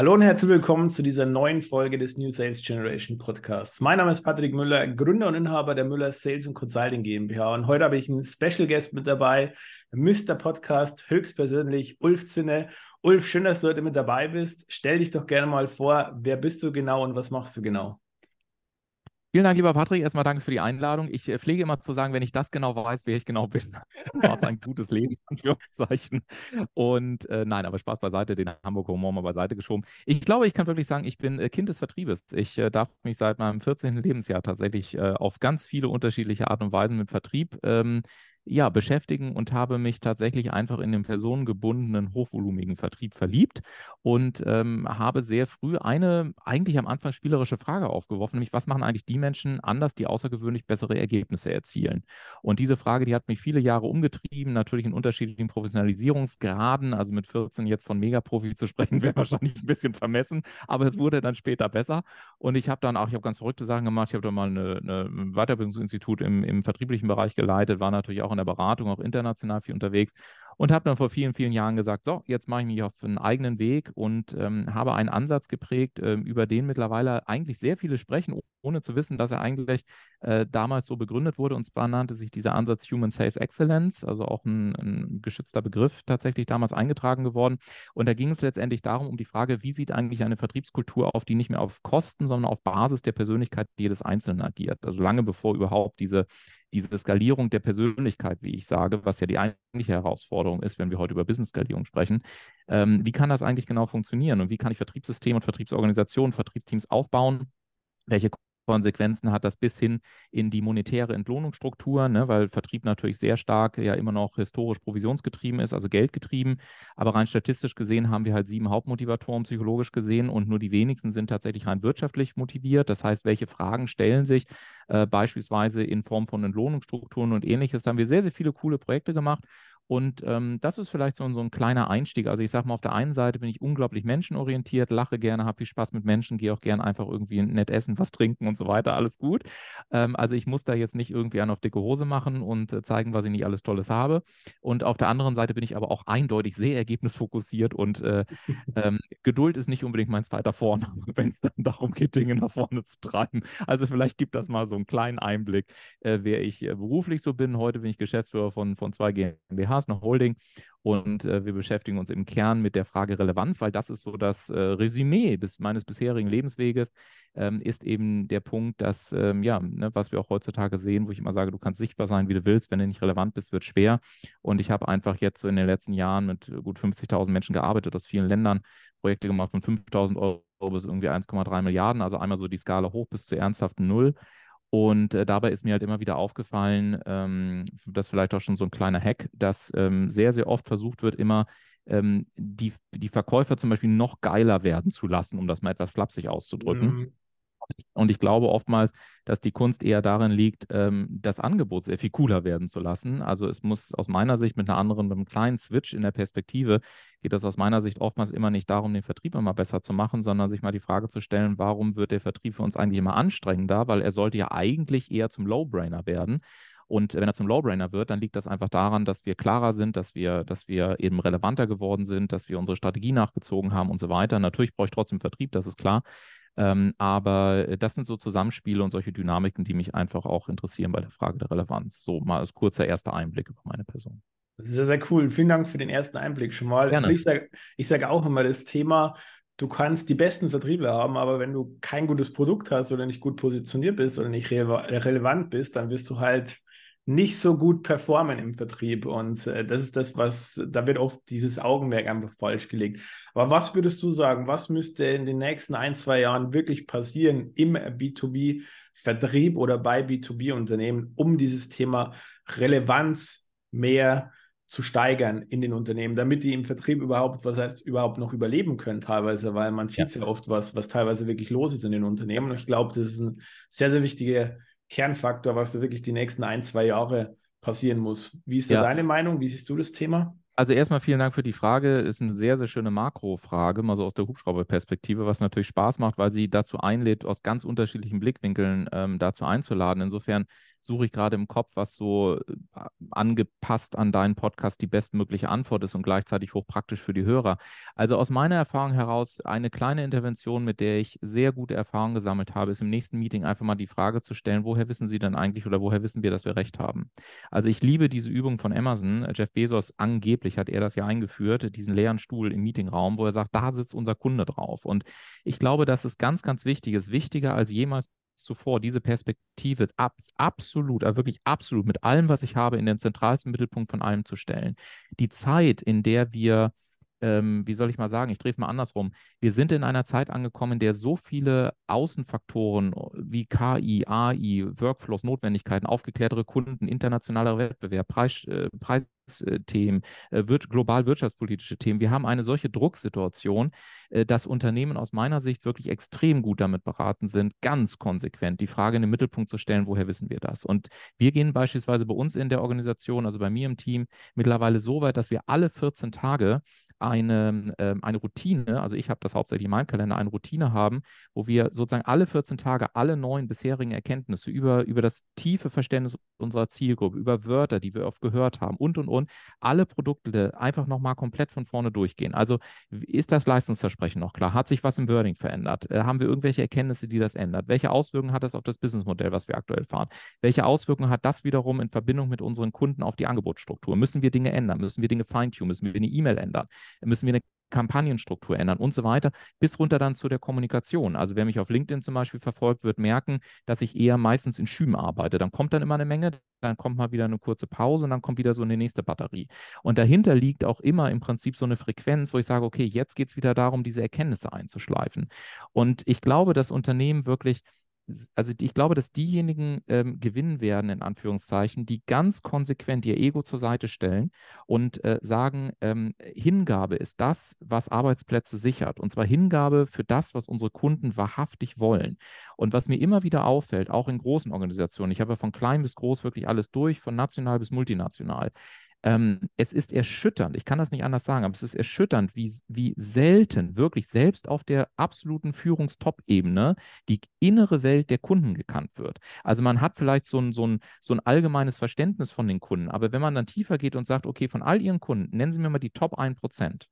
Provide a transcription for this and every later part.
Hallo und herzlich willkommen zu dieser neuen Folge des New Sales Generation Podcasts. Mein Name ist Patrick Müller, Gründer und Inhaber der Müller Sales und Consulting GmbH. Und heute habe ich einen Special Guest mit dabei, Mr. Podcast, höchstpersönlich Ulf Zinne. Ulf, schön, dass du heute mit dabei bist. Stell dich doch gerne mal vor, wer bist du genau und was machst du genau? Vielen Dank, lieber Patrick. Erstmal danke für die Einladung. Ich äh, pflege immer zu sagen, wenn ich das genau weiß, wer ich genau bin, war es ein gutes Leben, Anführungszeichen. Und äh, nein, aber Spaß beiseite, den Hamburger Humor mal beiseite geschoben. Ich glaube, ich kann wirklich sagen, ich bin äh, Kind des Vertriebes. Ich äh, darf mich seit meinem 14. Lebensjahr tatsächlich äh, auf ganz viele unterschiedliche Art und Weisen mit Vertrieb ähm, ja, beschäftigen und habe mich tatsächlich einfach in den personengebundenen, hochvolumigen Vertrieb verliebt und ähm, habe sehr früh eine eigentlich am Anfang spielerische Frage aufgeworfen, nämlich was machen eigentlich die Menschen anders, die außergewöhnlich bessere Ergebnisse erzielen? Und diese Frage, die hat mich viele Jahre umgetrieben, natürlich in unterschiedlichen Professionalisierungsgraden, also mit 14 jetzt von Megaprofi zu sprechen, wäre wahrscheinlich ein bisschen vermessen, aber es wurde dann später besser. Und ich habe dann auch, ich habe ganz verrückte Sachen gemacht, ich habe dann mal eine Weiterbildungsinstitut im, im vertrieblichen Bereich geleitet, war natürlich auch auch in der Beratung, auch international viel unterwegs und habe dann vor vielen, vielen Jahren gesagt, so, jetzt mache ich mich auf einen eigenen Weg und ähm, habe einen Ansatz geprägt, äh, über den mittlerweile eigentlich sehr viele sprechen, ohne zu wissen, dass er eigentlich äh, damals so begründet wurde. Und zwar nannte sich dieser Ansatz Human Sales Excellence, also auch ein, ein geschützter Begriff tatsächlich damals eingetragen geworden. Und da ging es letztendlich darum, um die Frage, wie sieht eigentlich eine Vertriebskultur auf, die nicht mehr auf Kosten, sondern auf Basis der Persönlichkeit jedes Einzelnen agiert. Also lange bevor überhaupt diese diese Skalierung der Persönlichkeit, wie ich sage, was ja die eigentliche Herausforderung ist, wenn wir heute über Business-Skalierung sprechen. Ähm, wie kann das eigentlich genau funktionieren und wie kann ich Vertriebssysteme und Vertriebsorganisationen, Vertriebsteams aufbauen? Welche Konsequenzen hat das bis hin in die monetäre Entlohnungsstruktur, ne, weil Vertrieb natürlich sehr stark ja immer noch historisch provisionsgetrieben ist, also geldgetrieben. Aber rein statistisch gesehen haben wir halt sieben Hauptmotivatoren psychologisch gesehen und nur die wenigsten sind tatsächlich rein wirtschaftlich motiviert. Das heißt, welche Fragen stellen sich äh, beispielsweise in Form von Entlohnungsstrukturen und ähnliches. Da haben wir sehr, sehr viele coole Projekte gemacht und ähm, das ist vielleicht so, so, ein kleiner Einstieg. Also ich sage mal, auf der einen Seite bin ich unglaublich menschenorientiert, lache gerne, habe viel Spaß mit Menschen, gehe auch gerne einfach irgendwie nett essen, was trinken und so weiter, alles gut. Ähm, also ich muss da jetzt nicht irgendwie an auf dicke Hose machen und äh, zeigen, was ich nicht alles Tolles habe. Und auf der anderen Seite bin ich aber auch eindeutig sehr ergebnisfokussiert und äh, ähm, Geduld ist nicht unbedingt mein zweiter Vorname, wenn es dann darum geht, Dinge nach vorne zu treiben. Also vielleicht gibt das mal so einen kleinen Einblick, äh, wer ich äh, beruflich so bin. Heute bin ich Geschäftsführer von, von zwei GmbH GmbHs, eine Holding. Und äh, wir beschäftigen uns im Kern mit der Frage Relevanz, weil das ist so das äh, Resümee bis, meines bisherigen Lebensweges, ähm, ist eben der Punkt, dass, ähm, ja, ne, was wir auch heutzutage sehen, wo ich immer sage, du kannst sichtbar sein, wie du willst, wenn du nicht relevant bist, wird schwer. Und ich habe einfach jetzt so in den letzten Jahren mit gut 50.000 Menschen gearbeitet aus vielen Ländern, Projekte gemacht von 5.000 Euro bis irgendwie 1,3 Milliarden, also einmal so die Skala hoch bis zu ernsthaften Null. Und äh, dabei ist mir halt immer wieder aufgefallen, ähm, das vielleicht auch schon so ein kleiner Hack, dass ähm, sehr, sehr oft versucht wird, immer ähm, die, die Verkäufer zum Beispiel noch geiler werden zu lassen, um das mal etwas flapsig auszudrücken. Mhm. Und ich glaube oftmals, dass die Kunst eher darin liegt, ähm, das Angebot sehr viel cooler werden zu lassen. Also es muss aus meiner Sicht mit einer anderen, mit einem kleinen Switch in der Perspektive, geht es aus meiner Sicht oftmals immer nicht darum, den Vertrieb immer besser zu machen, sondern sich mal die Frage zu stellen, warum wird der Vertrieb für uns eigentlich immer anstrengender? Weil er sollte ja eigentlich eher zum Low-Brainer werden. Und wenn er zum Low-Brainer wird, dann liegt das einfach daran, dass wir klarer sind, dass wir, dass wir eben relevanter geworden sind, dass wir unsere Strategie nachgezogen haben und so weiter. Natürlich brauche ich trotzdem Vertrieb, das ist klar. Ähm, aber das sind so Zusammenspiele und solche Dynamiken, die mich einfach auch interessieren bei der Frage der Relevanz. So mal als kurzer erster Einblick über meine Person. Sehr, sehr cool. Vielen Dank für den ersten Einblick schon mal. Gerne. Ich sage ich sag auch immer das Thema, du kannst die besten Vertriebler haben, aber wenn du kein gutes Produkt hast oder nicht gut positioniert bist oder nicht re relevant bist, dann wirst du halt nicht so gut performen im Vertrieb. Und äh, das ist das, was, da wird oft dieses Augenmerk einfach falsch gelegt. Aber was würdest du sagen, was müsste in den nächsten ein, zwei Jahren wirklich passieren im B2B-Vertrieb oder bei B2B-Unternehmen, um dieses Thema Relevanz mehr zu steigern in den Unternehmen, damit die im Vertrieb überhaupt, was heißt, überhaupt noch überleben können teilweise, weil man sieht ja. ja oft was, was teilweise wirklich los ist in den Unternehmen. Und ich glaube, das ist ein sehr, sehr wichtiger Kernfaktor, was da wirklich die nächsten ein, zwei Jahre passieren muss. Wie ist da ja. deine Meinung? Wie siehst du das Thema? Also erstmal vielen Dank für die Frage. Ist eine sehr, sehr schöne Makrofrage, mal so aus der Hubschrauberperspektive, was natürlich Spaß macht, weil sie dazu einlädt, aus ganz unterschiedlichen Blickwinkeln ähm, dazu einzuladen. Insofern suche ich gerade im Kopf, was so äh, angepasst an deinen Podcast die bestmögliche Antwort ist und gleichzeitig hochpraktisch für die Hörer. Also aus meiner Erfahrung heraus eine kleine Intervention, mit der ich sehr gute Erfahrungen gesammelt habe, ist im nächsten Meeting einfach mal die Frage zu stellen, woher wissen Sie denn eigentlich oder woher wissen wir, dass wir recht haben? Also ich liebe diese Übung von Amazon. Jeff Bezos, angeblich hat er das ja eingeführt, diesen leeren Stuhl im Meetingraum, wo er sagt, da sitzt unser Kunde drauf. Und ich glaube, das ist ganz, ganz wichtig, ist wichtiger als jemals zuvor, diese Perspektive ab, absolut, aber wirklich absolut mit allem, was ich habe, in den zentralsten Mittelpunkt von allem zu stellen. Die Zeit, in der wir ähm, wie soll ich mal sagen, ich drehe es mal andersrum. Wir sind in einer Zeit angekommen, in der so viele Außenfaktoren wie KI, AI, Workflows, Notwendigkeiten, aufgeklärtere Kunden, internationaler Wettbewerb, Preis, äh, Preisthemen, äh, wird, global wirtschaftspolitische Themen. Wir haben eine solche Drucksituation, äh, dass Unternehmen aus meiner Sicht wirklich extrem gut damit beraten sind, ganz konsequent die Frage in den Mittelpunkt zu stellen, woher wissen wir das? Und wir gehen beispielsweise bei uns in der Organisation, also bei mir im Team, mittlerweile so weit, dass wir alle 14 Tage eine, äh, eine Routine, also ich habe das hauptsächlich in meinem Kalender, eine Routine haben, wo wir sozusagen alle 14 Tage alle neuen bisherigen Erkenntnisse über, über das tiefe Verständnis unserer Zielgruppe, über Wörter, die wir oft gehört haben und, und, und, alle Produkte einfach nochmal komplett von vorne durchgehen. Also ist das Leistungsversprechen noch klar? Hat sich was im Wording verändert? Äh, haben wir irgendwelche Erkenntnisse, die das ändert? Welche Auswirkungen hat das auf das Businessmodell, was wir aktuell fahren? Welche Auswirkungen hat das wiederum in Verbindung mit unseren Kunden auf die Angebotsstruktur? Müssen wir Dinge ändern? Müssen wir Dinge feintunen? Müssen wir eine E-Mail ändern? Müssen wir eine Kampagnenstruktur ändern und so weiter, bis runter dann zu der Kommunikation. Also wer mich auf LinkedIn zum Beispiel verfolgt, wird merken, dass ich eher meistens in Schüben arbeite. Dann kommt dann immer eine Menge, dann kommt mal wieder eine kurze Pause und dann kommt wieder so eine nächste Batterie. Und dahinter liegt auch immer im Prinzip so eine Frequenz, wo ich sage, okay, jetzt geht es wieder darum, diese Erkenntnisse einzuschleifen. Und ich glaube, dass Unternehmen wirklich also ich glaube, dass diejenigen ähm, gewinnen werden, in Anführungszeichen, die ganz konsequent ihr Ego zur Seite stellen und äh, sagen, ähm, Hingabe ist das, was Arbeitsplätze sichert. Und zwar Hingabe für das, was unsere Kunden wahrhaftig wollen. Und was mir immer wieder auffällt, auch in großen Organisationen, ich habe ja von klein bis groß wirklich alles durch, von national bis multinational, ähm, es ist erschütternd, ich kann das nicht anders sagen, aber es ist erschütternd, wie, wie selten wirklich selbst auf der absoluten Führungstop-Ebene die innere Welt der Kunden gekannt wird. Also man hat vielleicht so ein, so, ein, so ein allgemeines Verständnis von den Kunden, aber wenn man dann tiefer geht und sagt, okay, von all Ihren Kunden, nennen Sie mir mal die Top 1%.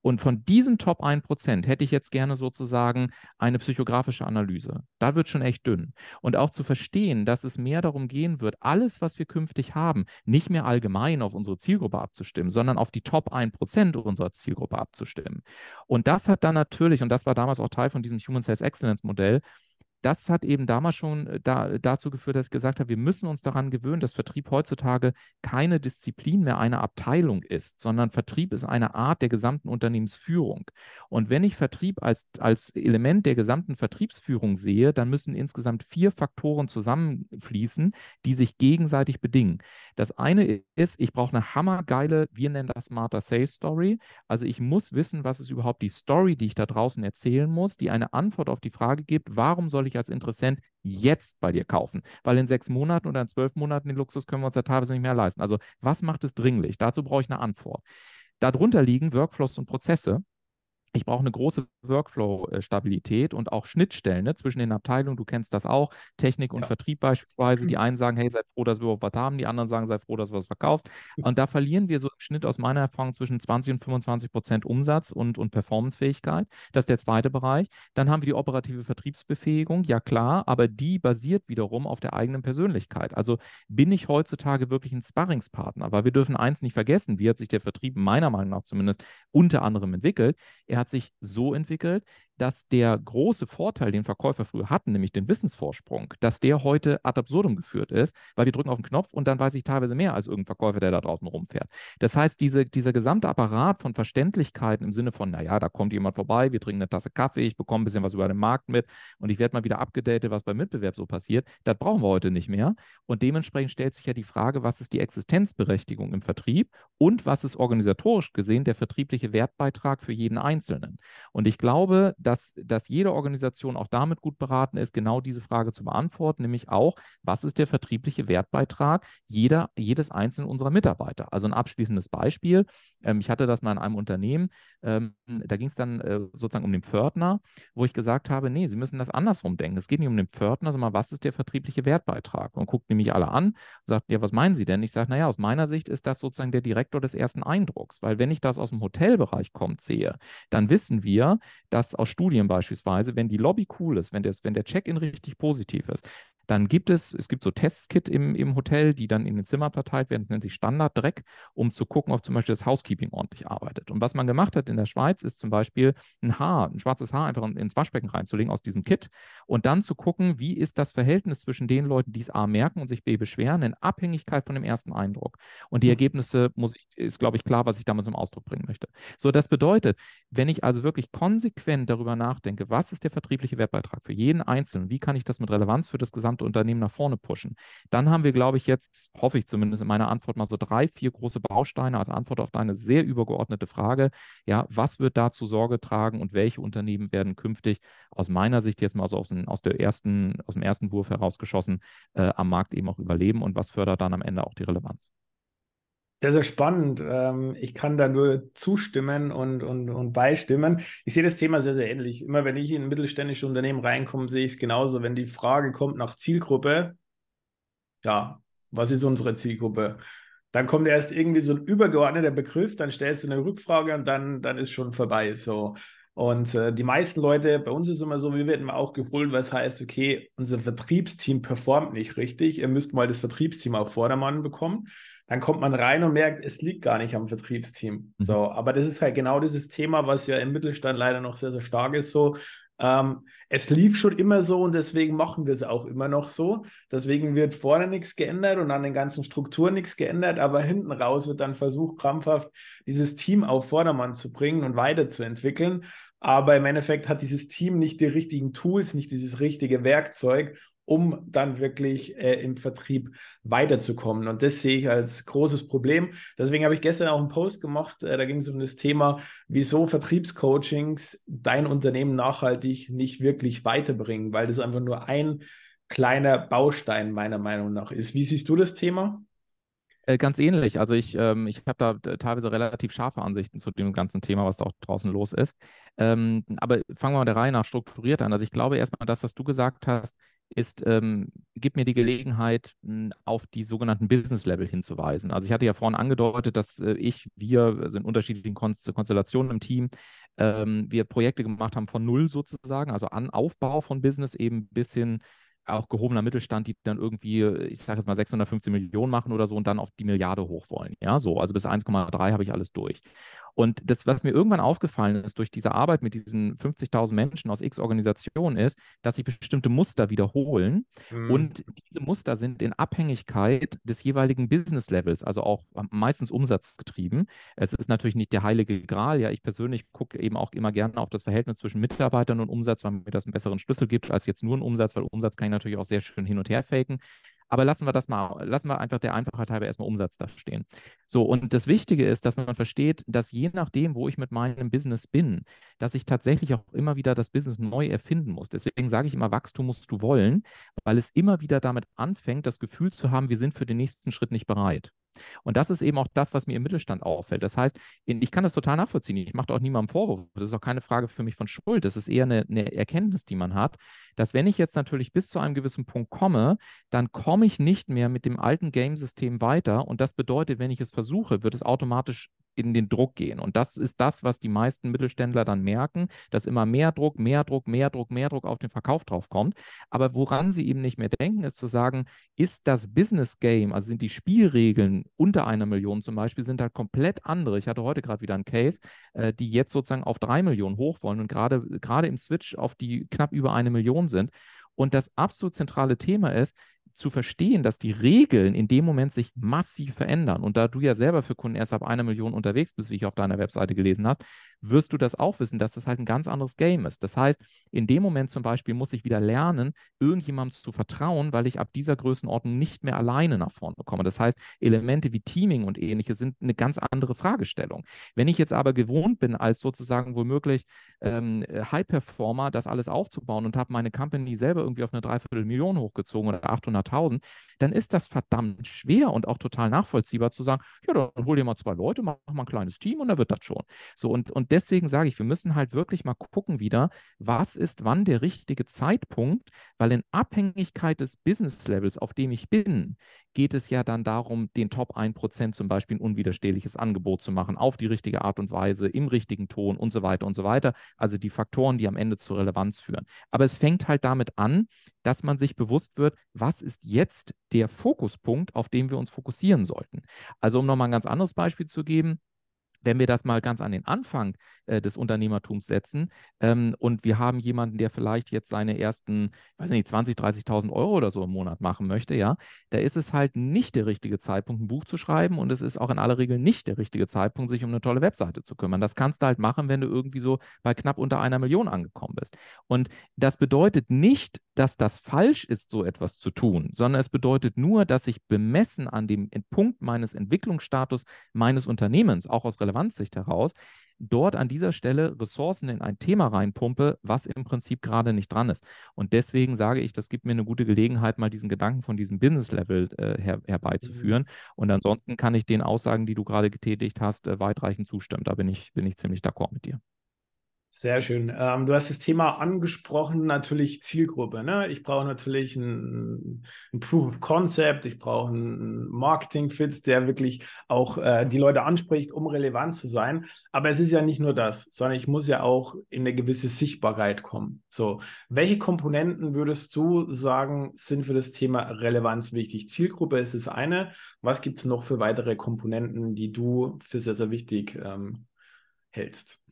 Und von diesen Top 1% hätte ich jetzt gerne sozusagen eine psychografische Analyse. Da wird schon echt dünn. Und auch zu verstehen, dass es mehr darum gehen wird, alles, was wir künftig haben, nicht mehr allgemein auf unsere Zielgruppe abzustimmen, sondern auf die Top 1% unserer Zielgruppe abzustimmen. Und das hat dann natürlich, und das war damals auch Teil von diesem Human Sales Excellence Modell, das hat eben damals schon äh, da, dazu geführt, dass ich gesagt habe, wir müssen uns daran gewöhnen, dass Vertrieb heutzutage keine Disziplin mehr einer Abteilung ist, sondern Vertrieb ist eine Art der gesamten Unternehmensführung. Und wenn ich Vertrieb als, als Element der gesamten Vertriebsführung sehe, dann müssen insgesamt vier Faktoren zusammenfließen, die sich gegenseitig bedingen. Das eine ist, ich brauche eine hammergeile, wir nennen das Smarter Sales Story. Also ich muss wissen, was ist überhaupt die Story, die ich da draußen erzählen muss, die eine Antwort auf die Frage gibt, warum soll ich als Interessent jetzt bei dir kaufen? Weil in sechs Monaten oder in zwölf Monaten den Luxus können wir uns ja teilweise nicht mehr leisten. Also was macht es dringlich? Dazu brauche ich eine Antwort. Darunter liegen Workflows und Prozesse, ich brauche eine große Workflow-Stabilität und auch Schnittstellen ne, zwischen den Abteilungen. Du kennst das auch, Technik und ja. Vertrieb beispielsweise. Die mhm. einen sagen, hey, sei froh, dass wir überhaupt was haben. Die anderen sagen, sei froh, dass du was verkaufst. Und da verlieren wir so im Schnitt aus meiner Erfahrung zwischen 20 und 25 Prozent Umsatz und, und Performancefähigkeit. Das ist der zweite Bereich. Dann haben wir die operative Vertriebsbefähigung. Ja klar, aber die basiert wiederum auf der eigenen Persönlichkeit. Also bin ich heutzutage wirklich ein Sparringspartner? Weil wir dürfen eins nicht vergessen, wie hat sich der Vertrieb meiner Meinung nach zumindest unter anderem entwickelt. Er hat hat sich so entwickelt, dass der große Vorteil, den Verkäufer früher hatten, nämlich den Wissensvorsprung, dass der heute ad absurdum geführt ist, weil wir drücken auf den Knopf und dann weiß ich teilweise mehr als irgendein Verkäufer, der da draußen rumfährt. Das heißt, diese, dieser gesamte Apparat von Verständlichkeiten im Sinne von, naja, da kommt jemand vorbei, wir trinken eine Tasse Kaffee, ich bekomme ein bisschen was über den Markt mit und ich werde mal wieder abgedatet, was beim Mitbewerb so passiert, das brauchen wir heute nicht mehr. Und dementsprechend stellt sich ja die Frage, was ist die Existenzberechtigung im Vertrieb und was ist organisatorisch gesehen der vertriebliche Wertbeitrag für jeden Einzelnen. Und ich glaube, dass, dass jede Organisation auch damit gut beraten ist, genau diese Frage zu beantworten, nämlich auch, was ist der vertriebliche Wertbeitrag jeder, jedes einzelnen unserer Mitarbeiter? Also ein abschließendes Beispiel. Ähm, ich hatte das mal in einem Unternehmen, ähm, da ging es dann äh, sozusagen um den Pförtner, wo ich gesagt habe, nee, Sie müssen das andersrum denken. Es geht nicht um den Pförtner, sondern was ist der vertriebliche Wertbeitrag? Und guckt nämlich alle an und sagt, ja, was meinen Sie denn? Ich sage, naja, aus meiner Sicht ist das sozusagen der Direktor des ersten Eindrucks, weil wenn ich das aus dem Hotelbereich kommt sehe, dann wissen wir, dass aus Studien beispielsweise, wenn die Lobby cool ist, wenn, das, wenn der Check-in richtig positiv ist, dann gibt es, es gibt so Testkit im, im Hotel, die dann in den Zimmern verteilt werden, das nennt sich Standarddreck, um zu gucken, ob zum Beispiel das Housekeeping ordentlich arbeitet. Und was man gemacht hat in der Schweiz, ist zum Beispiel ein Haar, ein schwarzes Haar einfach ins Waschbecken reinzulegen aus diesem Kit und dann zu gucken, wie ist das Verhältnis zwischen den Leuten, die es A merken und sich B beschweren, in Abhängigkeit von dem ersten Eindruck. Und die hm. Ergebnisse muss ich, ist, glaube ich, klar, was ich damit zum Ausdruck bringen möchte. So, das bedeutet, wenn ich also wirklich konsequent darüber nachdenke, was ist der vertriebliche Wertbeitrag für jeden Einzelnen, wie kann ich das mit Relevanz für das gesamte gesamte Unternehmen nach vorne pushen. Dann haben wir, glaube ich, jetzt, hoffe ich zumindest in meiner Antwort, mal so drei, vier große Bausteine als Antwort auf deine sehr übergeordnete Frage. Ja, was wird dazu Sorge tragen und welche Unternehmen werden künftig aus meiner Sicht jetzt mal so aus, aus, der ersten, aus dem ersten Wurf herausgeschossen äh, am Markt eben auch überleben und was fördert dann am Ende auch die Relevanz? Sehr, sehr spannend. Ähm, ich kann da nur zustimmen und, und, und beistimmen. Ich sehe das Thema sehr, sehr ähnlich. Immer wenn ich in ein mittelständisches Unternehmen reinkomme, sehe ich es genauso. Wenn die Frage kommt nach Zielgruppe, ja, was ist unsere Zielgruppe? Dann kommt erst irgendwie so ein übergeordneter Begriff, dann stellst du eine Rückfrage und dann, dann ist schon vorbei. So. Und äh, die meisten Leute, bei uns ist immer so, wir werden auch geholt, was heißt, okay, unser Vertriebsteam performt nicht richtig. Ihr müsst mal das Vertriebsteam auf Vordermann bekommen dann kommt man rein und merkt, es liegt gar nicht am Vertriebsteam. Mhm. So, aber das ist halt genau dieses Thema, was ja im Mittelstand leider noch sehr, sehr stark ist. So, ähm, es lief schon immer so und deswegen machen wir es auch immer noch so. Deswegen wird vorne nichts geändert und an den ganzen Strukturen nichts geändert, aber hinten raus wird dann versucht, krampfhaft dieses Team auf Vordermann zu bringen und weiterzuentwickeln. Aber im Endeffekt hat dieses Team nicht die richtigen Tools, nicht dieses richtige Werkzeug, um dann wirklich äh, im Vertrieb weiterzukommen. Und das sehe ich als großes Problem. Deswegen habe ich gestern auch einen Post gemacht, äh, da ging es um das Thema, wieso Vertriebscoachings dein Unternehmen nachhaltig nicht wirklich weiterbringen, weil das einfach nur ein kleiner Baustein meiner Meinung nach ist. Wie siehst du das Thema? Äh, ganz ähnlich. Also ich, ähm, ich habe da teilweise relativ scharfe Ansichten zu dem ganzen Thema, was da auch draußen los ist. Ähm, aber fangen wir mal der Reihe nach strukturiert an. Also ich glaube erstmal, das, was du gesagt hast, ist, ähm, gibt mir die Gelegenheit, auf die sogenannten Business-Level hinzuweisen. Also ich hatte ja vorhin angedeutet, dass äh, ich, wir, also in unterschiedlichen Konstellationen im Team, ähm, wir Projekte gemacht haben von null sozusagen, also an Aufbau von Business eben bis hin auch gehobener Mittelstand, die dann irgendwie, ich sage jetzt mal 615 Millionen machen oder so und dann auf die Milliarde hoch wollen. Ja, so, also bis 1,3 habe ich alles durch. Und das, was mir irgendwann aufgefallen ist durch diese Arbeit mit diesen 50.000 Menschen aus X Organisationen, ist, dass sich bestimmte Muster wiederholen. Mhm. Und diese Muster sind in Abhängigkeit des jeweiligen Business Levels, also auch meistens umsatzgetrieben. Es ist natürlich nicht der heilige Gral. Ja, ich persönlich gucke eben auch immer gerne auf das Verhältnis zwischen Mitarbeitern und Umsatz, weil mir das einen besseren Schlüssel gibt als jetzt nur ein Umsatz, weil Umsatz kann ich natürlich auch sehr schön hin und her faken. Aber lassen wir das mal, lassen wir einfach der Einfachheit halber erstmal Umsatz da stehen. So, und das Wichtige ist, dass man versteht, dass je nachdem, wo ich mit meinem Business bin, dass ich tatsächlich auch immer wieder das Business neu erfinden muss. Deswegen sage ich immer, Wachstum musst du wollen, weil es immer wieder damit anfängt, das Gefühl zu haben, wir sind für den nächsten Schritt nicht bereit. Und das ist eben auch das, was mir im Mittelstand auffällt. Das heißt, ich kann das total nachvollziehen. Ich mache auch niemandem Vorwurf. Das ist auch keine Frage für mich von Schuld. Das ist eher eine, eine, Erkenntnis, die man hat, dass wenn ich jetzt natürlich bis zu einem gewissen Punkt komme, dann komme ich nicht mehr mit dem alten Game-System weiter. Und das bedeutet, wenn ich es versuche, wird es automatisch in den Druck gehen. Und das ist das, was die meisten Mittelständler dann merken, dass immer mehr Druck, mehr Druck, mehr Druck, mehr Druck auf den Verkauf drauf kommt. Aber woran sie eben nicht mehr denken, ist zu sagen, ist das Business Game, also sind die Spielregeln unter einer Million zum Beispiel, sind halt komplett andere. Ich hatte heute gerade wieder einen Case, äh, die jetzt sozusagen auf drei Millionen hoch wollen und gerade gerade im Switch auf die knapp über eine Million sind. Und das absolut zentrale Thema ist, zu verstehen, dass die Regeln in dem Moment sich massiv verändern. Und da du ja selber für Kunden erst ab einer Million unterwegs bist, wie ich auf deiner Webseite gelesen habe, wirst du das auch wissen, dass das halt ein ganz anderes Game ist. Das heißt, in dem Moment zum Beispiel muss ich wieder lernen, irgendjemandem zu vertrauen, weil ich ab dieser Größenordnung nicht mehr alleine nach vorne komme. Das heißt, Elemente wie Teaming und ähnliches sind eine ganz andere Fragestellung. Wenn ich jetzt aber gewohnt bin, als sozusagen womöglich ähm, High-Performer das alles aufzubauen und habe meine Company selber irgendwie auf eine Dreiviertelmillion hochgezogen oder 800.000, dann ist das verdammt schwer und auch total nachvollziehbar zu sagen, ja, dann hol dir mal zwei Leute, mach mal ein kleines Team und dann wird das schon. So, und, und deswegen sage ich, wir müssen halt wirklich mal gucken wieder, was ist wann der richtige Zeitpunkt, weil in Abhängigkeit des Business-Levels, auf dem ich bin, geht es ja dann darum, den Top 1% zum Beispiel ein unwiderstehliches Angebot zu machen, auf die richtige Art und Weise, im richtigen Ton und so weiter und so weiter. Also die Faktoren, die am Ende zur Relevanz führen. Aber es fängt halt damit an, dass man sich bewusst wird, was ist jetzt der Fokuspunkt, auf den wir uns fokussieren sollten. Also um nochmal ein ganz anderes Beispiel zu geben, wenn wir das mal ganz an den Anfang äh, des Unternehmertums setzen ähm, und wir haben jemanden, der vielleicht jetzt seine ersten, weiß nicht, 20, 30.000 Euro oder so im Monat machen möchte, ja, da ist es halt nicht der richtige Zeitpunkt, ein Buch zu schreiben und es ist auch in aller Regel nicht der richtige Zeitpunkt, sich um eine tolle Webseite zu kümmern. Das kannst du halt machen, wenn du irgendwie so bei knapp unter einer Million angekommen bist. Und das bedeutet nicht, dass das falsch ist, so etwas zu tun, sondern es bedeutet nur, dass ich bemessen an dem Punkt meines Entwicklungsstatus meines Unternehmens, auch aus Relevanzsicht heraus, dort an dieser Stelle Ressourcen in ein Thema reinpumpe, was im Prinzip gerade nicht dran ist. Und deswegen sage ich, das gibt mir eine gute Gelegenheit, mal diesen Gedanken von diesem Business-Level äh, her herbeizuführen. Mhm. Und ansonsten kann ich den Aussagen, die du gerade getätigt hast, äh, weitreichend zustimmen. Da bin ich, bin ich ziemlich d'accord mit dir. Sehr schön. Ähm, du hast das Thema angesprochen, natürlich Zielgruppe. Ne? Ich brauche natürlich ein, ein, Proof of Concept, ich brauche einen Marketing-Fit, der wirklich auch äh, die Leute anspricht, um relevant zu sein. Aber es ist ja nicht nur das, sondern ich muss ja auch in eine gewisse Sichtbarkeit kommen. So, welche Komponenten würdest du sagen, sind für das Thema Relevanz wichtig? Zielgruppe ist das eine. Was gibt es noch für weitere Komponenten, die du für sehr, sehr wichtig ähm, hältst?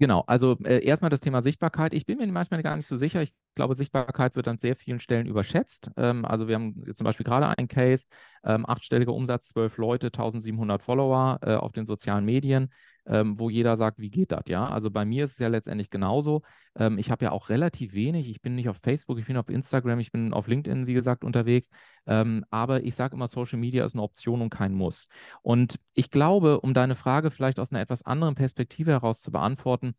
Genau, also äh, erstmal das Thema Sichtbarkeit. Ich bin mir manchmal gar nicht so sicher. Ich glaube, Sichtbarkeit wird an sehr vielen Stellen überschätzt. Ähm, also wir haben zum Beispiel gerade einen Case, ähm, achtstelliger Umsatz, zwölf Leute, 1700 Follower äh, auf den sozialen Medien, ähm, wo jeder sagt, wie geht das? Ja, also bei mir ist es ja letztendlich genauso. Ich habe ja auch relativ wenig. Ich bin nicht auf Facebook, ich bin auf Instagram, ich bin auf LinkedIn, wie gesagt, unterwegs. Aber ich sage immer, Social Media ist eine Option und kein Muss. Und ich glaube, um deine Frage vielleicht aus einer etwas anderen Perspektive heraus zu beantworten,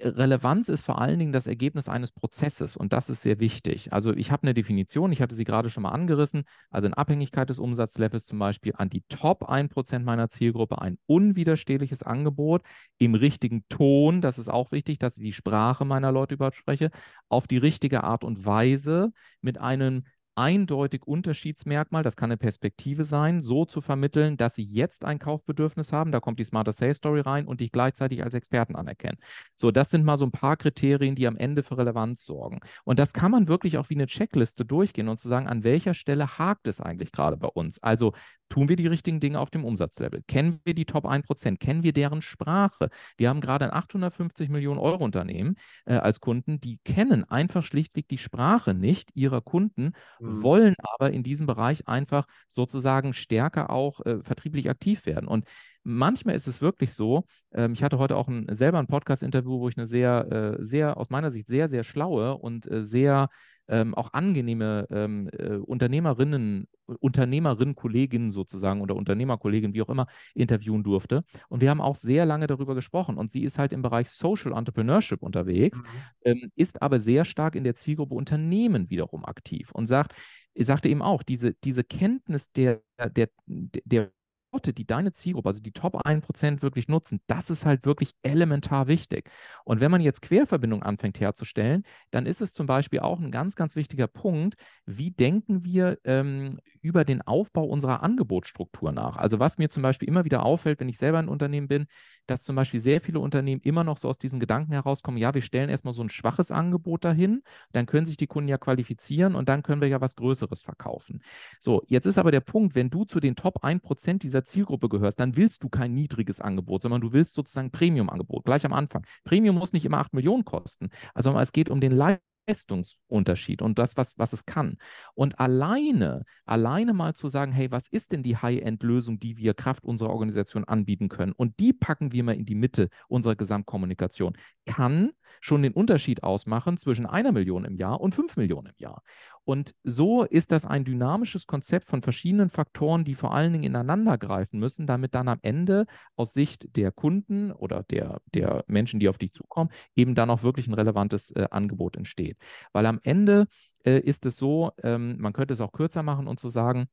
Relevanz ist vor allen Dingen das Ergebnis eines Prozesses und das ist sehr wichtig. Also ich habe eine Definition, ich hatte sie gerade schon mal angerissen, also in Abhängigkeit des Umsatzlevels zum Beispiel an die Top 1% meiner Zielgruppe ein unwiderstehliches Angebot im richtigen Ton, das ist auch wichtig, dass ich die Sprache meiner Leute überhaupt spreche, auf die richtige Art und Weise mit einem eindeutig Unterschiedsmerkmal, das kann eine Perspektive sein, so zu vermitteln, dass sie jetzt ein Kaufbedürfnis haben, da kommt die Smarter Sales Story rein und dich gleichzeitig als Experten anerkennen. So, das sind mal so ein paar Kriterien, die am Ende für Relevanz sorgen. Und das kann man wirklich auch wie eine Checkliste durchgehen und zu sagen, an welcher Stelle hakt es eigentlich gerade bei uns? Also Tun wir die richtigen Dinge auf dem Umsatzlevel? Kennen wir die Top 1%? Kennen wir deren Sprache? Wir haben gerade ein 850 Millionen Euro Unternehmen äh, als Kunden, die kennen einfach schlichtweg die Sprache nicht ihrer Kunden, mhm. wollen aber in diesem Bereich einfach sozusagen stärker auch äh, vertrieblich aktiv werden. Und manchmal ist es wirklich so, ähm, ich hatte heute auch ein, selber ein Podcast-Interview, wo ich eine sehr, äh, sehr, aus meiner Sicht sehr, sehr schlaue und äh, sehr ähm, auch angenehme ähm, äh, Unternehmerinnen, Unternehmerinnen, Kolleginnen sozusagen oder Unternehmerkolleginnen, wie auch immer, interviewen durfte. Und wir haben auch sehr lange darüber gesprochen. Und sie ist halt im Bereich Social Entrepreneurship unterwegs, mhm. ähm, ist aber sehr stark in der Zielgruppe Unternehmen wiederum aktiv und sagt, sagte eben auch, diese, diese Kenntnis der, der, der Worte, die deine Zielgruppe, also die Top 1% wirklich nutzen, das ist halt wirklich elementar wichtig. Und wenn man jetzt Querverbindungen anfängt herzustellen, dann ist es zum Beispiel auch ein ganz, ganz wichtiger Punkt, wie denken wir ähm, über den Aufbau unserer Angebotsstruktur nach. Also was mir zum Beispiel immer wieder auffällt, wenn ich selber ein Unternehmen bin, dass zum Beispiel sehr viele Unternehmen immer noch so aus diesem Gedanken herauskommen, ja, wir stellen erstmal so ein schwaches Angebot dahin, dann können sich die Kunden ja qualifizieren und dann können wir ja was Größeres verkaufen. So, jetzt ist aber der Punkt, wenn du zu den Top 1% dieser Zielgruppe gehörst, dann willst du kein niedriges Angebot, sondern du willst sozusagen Premium-Angebot, gleich am Anfang. Premium muss nicht immer 8 Millionen kosten, also es geht um den Life Leistungsunterschied und das, was, was es kann. Und alleine, alleine mal zu sagen, hey, was ist denn die High-End-Lösung, die wir Kraft unserer Organisation anbieten können? Und die packen wir mal in die Mitte unserer Gesamtkommunikation, kann schon den Unterschied ausmachen zwischen einer Million im Jahr und fünf Millionen im Jahr. Und so ist das ein dynamisches Konzept von verschiedenen Faktoren, die vor allen Dingen ineinander greifen müssen, damit dann am Ende aus Sicht der Kunden oder der, der Menschen, die auf dich zukommen, eben dann auch wirklich ein relevantes äh, Angebot entsteht. Weil am Ende äh, ist es so, ähm, man könnte es auch kürzer machen und zu sagen,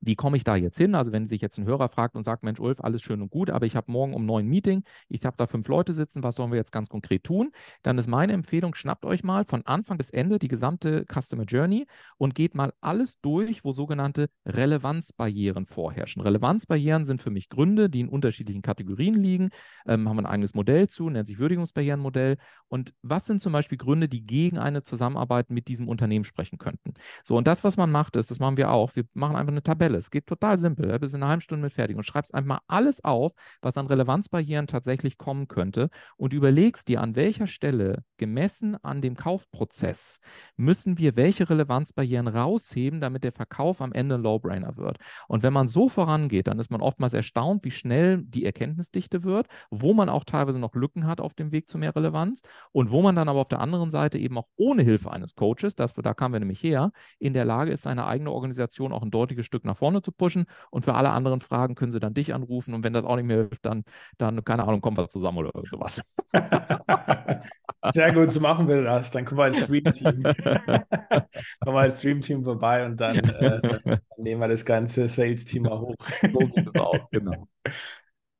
wie komme ich da jetzt hin? Also wenn sich jetzt ein Hörer fragt und sagt, Mensch, Ulf, alles schön und gut, aber ich habe morgen um neun Meeting, ich habe da fünf Leute sitzen, was sollen wir jetzt ganz konkret tun? Dann ist meine Empfehlung, schnappt euch mal von Anfang bis Ende die gesamte Customer Journey und geht mal alles durch, wo sogenannte Relevanzbarrieren vorherrschen. Relevanzbarrieren sind für mich Gründe, die in unterschiedlichen Kategorien liegen, ähm, haben ein eigenes Modell zu, nennt sich Würdigungsbarrierenmodell. Und was sind zum Beispiel Gründe, die gegen eine Zusammenarbeit mit diesem Unternehmen sprechen könnten? So, und das, was man macht, ist, das machen wir auch, wir machen einfach eine Tabelle Es geht total simpel. Du bist in einer halben Stunde mit fertig und schreibst einfach mal alles auf, was an Relevanzbarrieren tatsächlich kommen könnte und überlegst dir, an welcher Stelle, gemessen an dem Kaufprozess, müssen wir welche Relevanzbarrieren rausheben, damit der Verkauf am Ende ein Low-Brainer wird. Und wenn man so vorangeht, dann ist man oftmals erstaunt, wie schnell die Erkenntnisdichte wird, wo man auch teilweise noch Lücken hat auf dem Weg zu mehr Relevanz und wo man dann aber auf der anderen Seite eben auch ohne Hilfe eines Coaches, das, da kamen wir nämlich her, in der Lage ist, seine eigene Organisation auch ein deutliches Stück nach vorne zu pushen. Und für alle anderen Fragen können sie dann dich anrufen. Und wenn das auch nicht mehr hilft, dann, dann keine Ahnung, kommen wir zusammen oder sowas. Sehr gut, so machen wir das. Dann kommen wir als Stream-Team. kommen wir als Stream-Team vorbei und dann, äh, dann nehmen wir das ganze Sales-Team mal hoch. so sieht es aus, genau.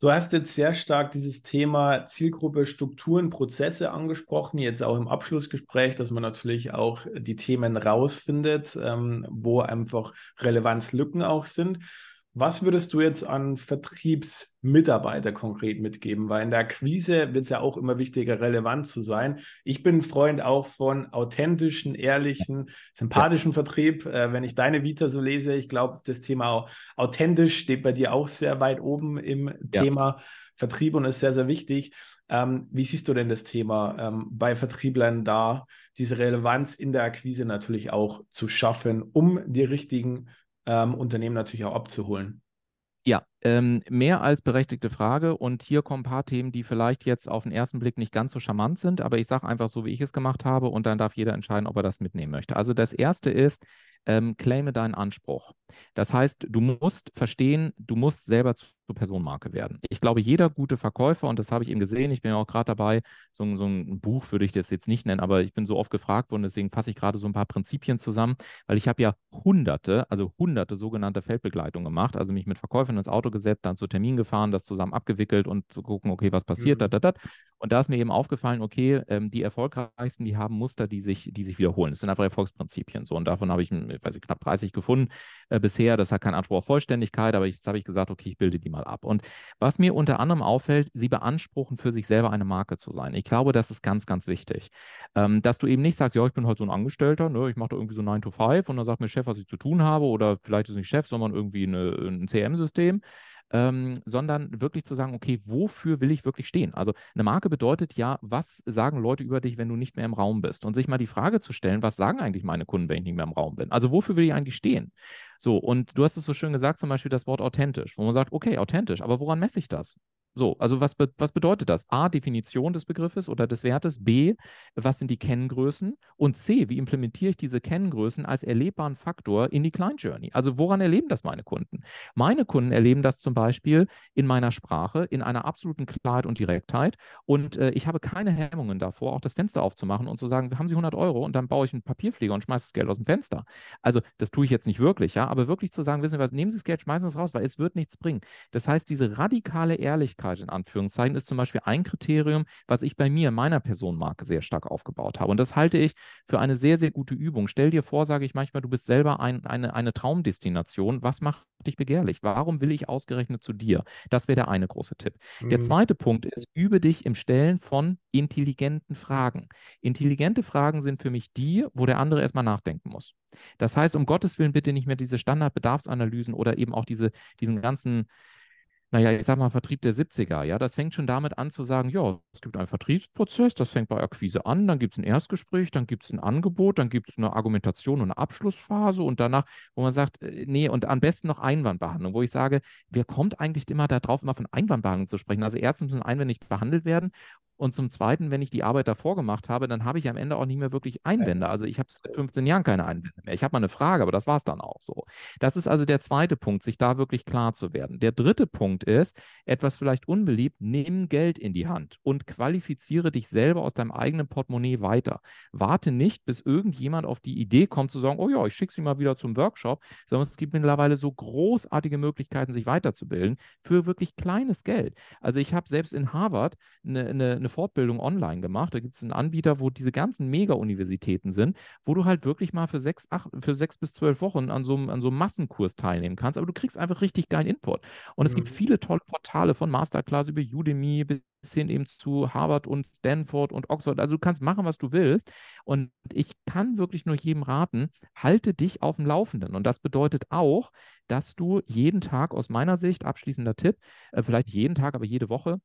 Du hast jetzt sehr stark dieses Thema Zielgruppe, Strukturen, Prozesse angesprochen, jetzt auch im Abschlussgespräch, dass man natürlich auch die Themen rausfindet, ähm, wo einfach Relevanzlücken auch sind. Was würdest du jetzt an Vertriebsmitarbeiter konkret mitgeben? Weil in der Akquise wird es ja auch immer wichtiger, relevant zu sein. Ich bin Freund auch von authentischen, ehrlichen, sympathischen ja. Vertrieb. Äh, wenn ich deine Vita so lese, ich glaube, das Thema authentisch steht bei dir auch sehr weit oben im ja. Thema Vertrieb und ist sehr, sehr wichtig. Ähm, wie siehst du denn das Thema ähm, bei Vertrieblern da, diese Relevanz in der Akquise natürlich auch zu schaffen, um die richtigen ähm, Unternehmen natürlich auch abzuholen. Ja, ähm, mehr als berechtigte Frage. Und hier kommen ein paar Themen, die vielleicht jetzt auf den ersten Blick nicht ganz so charmant sind, aber ich sage einfach so, wie ich es gemacht habe und dann darf jeder entscheiden, ob er das mitnehmen möchte. Also das erste ist, ähm, claime deinen Anspruch. Das heißt, du musst verstehen, du musst selber zur Personenmarke werden. Ich glaube, jeder gute Verkäufer, und das habe ich eben gesehen, ich bin ja auch gerade dabei, so, so, ein Buch würde ich das jetzt nicht nennen, aber ich bin so oft gefragt worden, deswegen fasse ich gerade so ein paar Prinzipien zusammen, weil ich habe ja hunderte, also hunderte sogenannte Feldbegleitungen gemacht, also mich mit Verkäufern ins Auto gesetzt, dann zu Termin gefahren, das zusammen abgewickelt und zu gucken, okay, was passiert, mhm. da, da, da. Und da ist mir eben aufgefallen, okay, ähm, die erfolgreichsten, die haben Muster, die sich, die sich wiederholen. Das sind einfach Erfolgsprinzipien. So, und davon habe ich, weiß ich, knapp 30 gefunden äh, bisher. Das hat keinen Anspruch auf Vollständigkeit, aber jetzt habe ich gesagt, okay, ich bilde die mal ab. Und was mir unter anderem auffällt, sie beanspruchen für sich selber eine Marke zu sein. Ich glaube, das ist ganz, ganz wichtig. Ähm, dass du eben nicht sagst, ja, ich bin halt so ein Angestellter, ne, ich mache da irgendwie so 9 to 5 und dann sagt mir Chef, was ich zu tun habe oder vielleicht ist nicht Chef, sondern irgendwie eine, ein CM-System ähm, sondern wirklich zu sagen, okay, wofür will ich wirklich stehen? Also eine Marke bedeutet ja, was sagen Leute über dich, wenn du nicht mehr im Raum bist? Und sich mal die Frage zu stellen, was sagen eigentlich meine Kunden, wenn ich nicht mehr im Raum bin? Also wofür will ich eigentlich stehen? So, und du hast es so schön gesagt, zum Beispiel das Wort authentisch, wo man sagt, okay, authentisch, aber woran messe ich das? So, also was, be was bedeutet das? A, Definition des Begriffes oder des Wertes. B, was sind die Kenngrößen? Und C, wie implementiere ich diese Kenngrößen als erlebbaren Faktor in die Client Journey? Also woran erleben das meine Kunden? Meine Kunden erleben das zum Beispiel in meiner Sprache, in einer absoluten Klarheit und Direktheit. Und äh, ich habe keine Hemmungen davor, auch das Fenster aufzumachen und zu sagen, haben Sie 100 Euro und dann baue ich einen Papierflieger und schmeiße das Geld aus dem Fenster. Also das tue ich jetzt nicht wirklich, ja, aber wirklich zu sagen, wissen Sie was, nehmen Sie das Geld, schmeißen Sie es raus, weil es wird nichts bringen. Das heißt, diese radikale Ehrlichkeit, Persönlichkeit in Anführungszeichen ist zum Beispiel ein Kriterium, was ich bei mir, meiner Personenmarke sehr stark aufgebaut habe. Und das halte ich für eine sehr, sehr gute Übung. Stell dir vor, sage ich manchmal, du bist selber ein, eine, eine Traumdestination. Was macht dich begehrlich? Warum will ich ausgerechnet zu dir? Das wäre der eine große Tipp. Mhm. Der zweite Punkt ist, übe dich im Stellen von intelligenten Fragen. Intelligente Fragen sind für mich die, wo der andere erstmal nachdenken muss. Das heißt, um Gottes Willen bitte nicht mehr diese Standardbedarfsanalysen oder eben auch diese, diesen ganzen naja, ich sag mal, Vertrieb der 70er, ja, das fängt schon damit an zu sagen, ja, es gibt einen Vertriebsprozess, das fängt bei Akquise an, dann gibt es ein Erstgespräch, dann gibt es ein Angebot, dann gibt es eine Argumentation und eine Abschlussphase und danach, wo man sagt, äh, nee, und am besten noch Einwandbehandlung, wo ich sage, wer kommt eigentlich immer darauf, immer von Einwandbehandlung zu sprechen? Also erstens müssen Einwände nicht behandelt werden und zum Zweiten, wenn ich die Arbeit davor gemacht habe, dann habe ich am Ende auch nicht mehr wirklich Einwände. Also ich habe seit 15 Jahren keine Einwände mehr. Ich habe mal eine Frage, aber das war es dann auch so. Das ist also der zweite Punkt, sich da wirklich klar zu werden. Der dritte Punkt ist, etwas vielleicht unbeliebt, nimm Geld in die Hand und qualifiziere dich selber aus deinem eigenen Portemonnaie weiter. Warte nicht, bis irgendjemand auf die Idee kommt zu sagen, oh ja, ich schicke sie mal wieder zum Workshop, sondern es gibt mittlerweile so großartige Möglichkeiten, sich weiterzubilden für wirklich kleines Geld. Also ich habe selbst in Harvard eine, eine, eine Fortbildung online gemacht. Da gibt es einen Anbieter, wo diese ganzen Mega-Universitäten sind, wo du halt wirklich mal für sechs, acht, für sechs bis zwölf Wochen an so, einem, an so einem Massenkurs teilnehmen kannst. Aber du kriegst einfach richtig geilen Input. Und es gibt mhm. Viele tolle Portale von Masterclass über Udemy bis hin eben zu Harvard und Stanford und Oxford. Also du kannst machen, was du willst. Und ich kann wirklich nur jedem raten, halte dich auf dem Laufenden. Und das bedeutet auch, dass du jeden Tag aus meiner Sicht, abschließender Tipp, äh, vielleicht jeden Tag, aber jede Woche,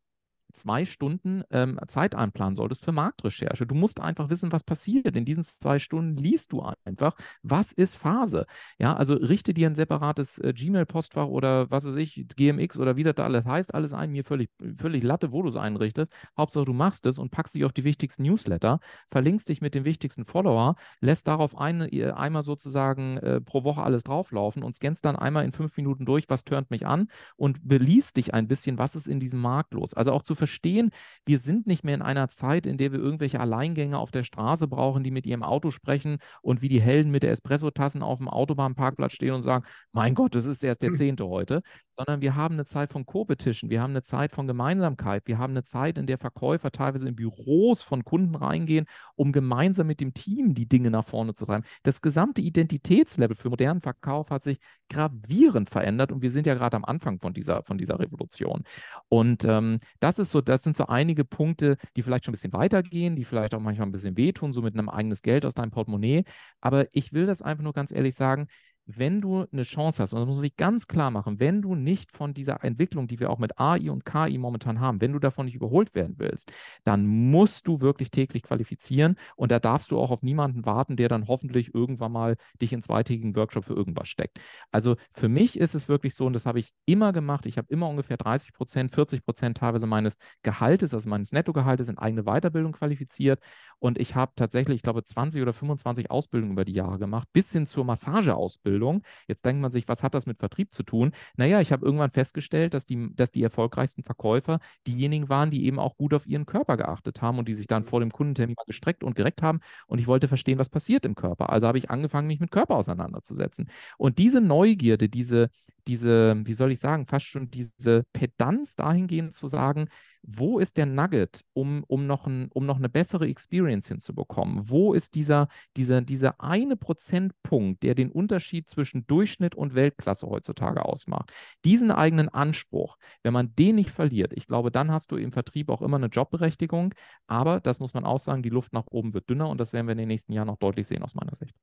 zwei Stunden ähm, Zeit einplanen solltest für Marktrecherche. Du musst einfach wissen, was passiert. In diesen zwei Stunden liest du einfach, was ist Phase. Ja, also richte dir ein separates äh, Gmail-Postfach oder was weiß ich, GMX oder wie das da alles heißt, alles ein, mir völlig, völlig Latte, wo du es einrichtest. Hauptsache, du machst es und packst dich auf die wichtigsten Newsletter, verlinkst dich mit den wichtigsten Follower, lässt darauf eine, einmal sozusagen äh, pro Woche alles drauflaufen und scannst dann einmal in fünf Minuten durch, was turnt mich an und beliest dich ein bisschen, was ist in diesem Markt los. Also auch zu verstehen, wir sind nicht mehr in einer Zeit, in der wir irgendwelche Alleingänger auf der Straße brauchen, die mit ihrem Auto sprechen und wie die Helden mit der Espressotassen auf dem Autobahnparkplatz stehen und sagen, mein Gott, das ist erst der hm. zehnte heute, sondern wir haben eine Zeit von Co-Petition, wir haben eine Zeit von Gemeinsamkeit, wir haben eine Zeit, in der Verkäufer teilweise in Büros von Kunden reingehen, um gemeinsam mit dem Team die Dinge nach vorne zu treiben. Das gesamte Identitätslevel für modernen Verkauf hat sich gravierend verändert und wir sind ja gerade am Anfang von dieser, von dieser Revolution. Und ähm, das ist so, das sind so einige Punkte, die vielleicht schon ein bisschen weitergehen, die vielleicht auch manchmal ein bisschen wehtun, so mit einem eigenes Geld aus deinem Portemonnaie. Aber ich will das einfach nur ganz ehrlich sagen, wenn du eine Chance hast, und das muss ich ganz klar machen, wenn du nicht von dieser Entwicklung, die wir auch mit AI und KI momentan haben, wenn du davon nicht überholt werden willst, dann musst du wirklich täglich qualifizieren und da darfst du auch auf niemanden warten, der dann hoffentlich irgendwann mal dich in zweitägigen Workshop für irgendwas steckt. Also für mich ist es wirklich so, und das habe ich immer gemacht, ich habe immer ungefähr 30 Prozent, 40 Prozent teilweise meines Gehaltes, also meines Nettogehaltes in eigene Weiterbildung qualifiziert und ich habe tatsächlich, ich glaube, 20 oder 25 Ausbildungen über die Jahre gemacht, bis hin zur Massageausbildung Ausbildung. Jetzt denkt man sich, was hat das mit Vertrieb zu tun? Naja, ich habe irgendwann festgestellt, dass die, dass die erfolgreichsten Verkäufer diejenigen waren, die eben auch gut auf ihren Körper geachtet haben und die sich dann vor dem Kundentermin gestreckt und gereckt haben. Und ich wollte verstehen, was passiert im Körper. Also habe ich angefangen, mich mit Körper auseinanderzusetzen. Und diese Neugierde, diese, diese, wie soll ich sagen, fast schon diese Pedanz dahingehend zu sagen, wo ist der Nugget, um, um, noch ein, um noch eine bessere Experience hinzubekommen? Wo ist dieser, dieser, dieser eine Prozentpunkt, der den Unterschied zwischen Durchschnitt und Weltklasse heutzutage ausmacht? Diesen eigenen Anspruch, wenn man den nicht verliert, ich glaube, dann hast du im Vertrieb auch immer eine Jobberechtigung. Aber das muss man auch sagen, die Luft nach oben wird dünner und das werden wir in den nächsten Jahren noch deutlich sehen aus meiner Sicht.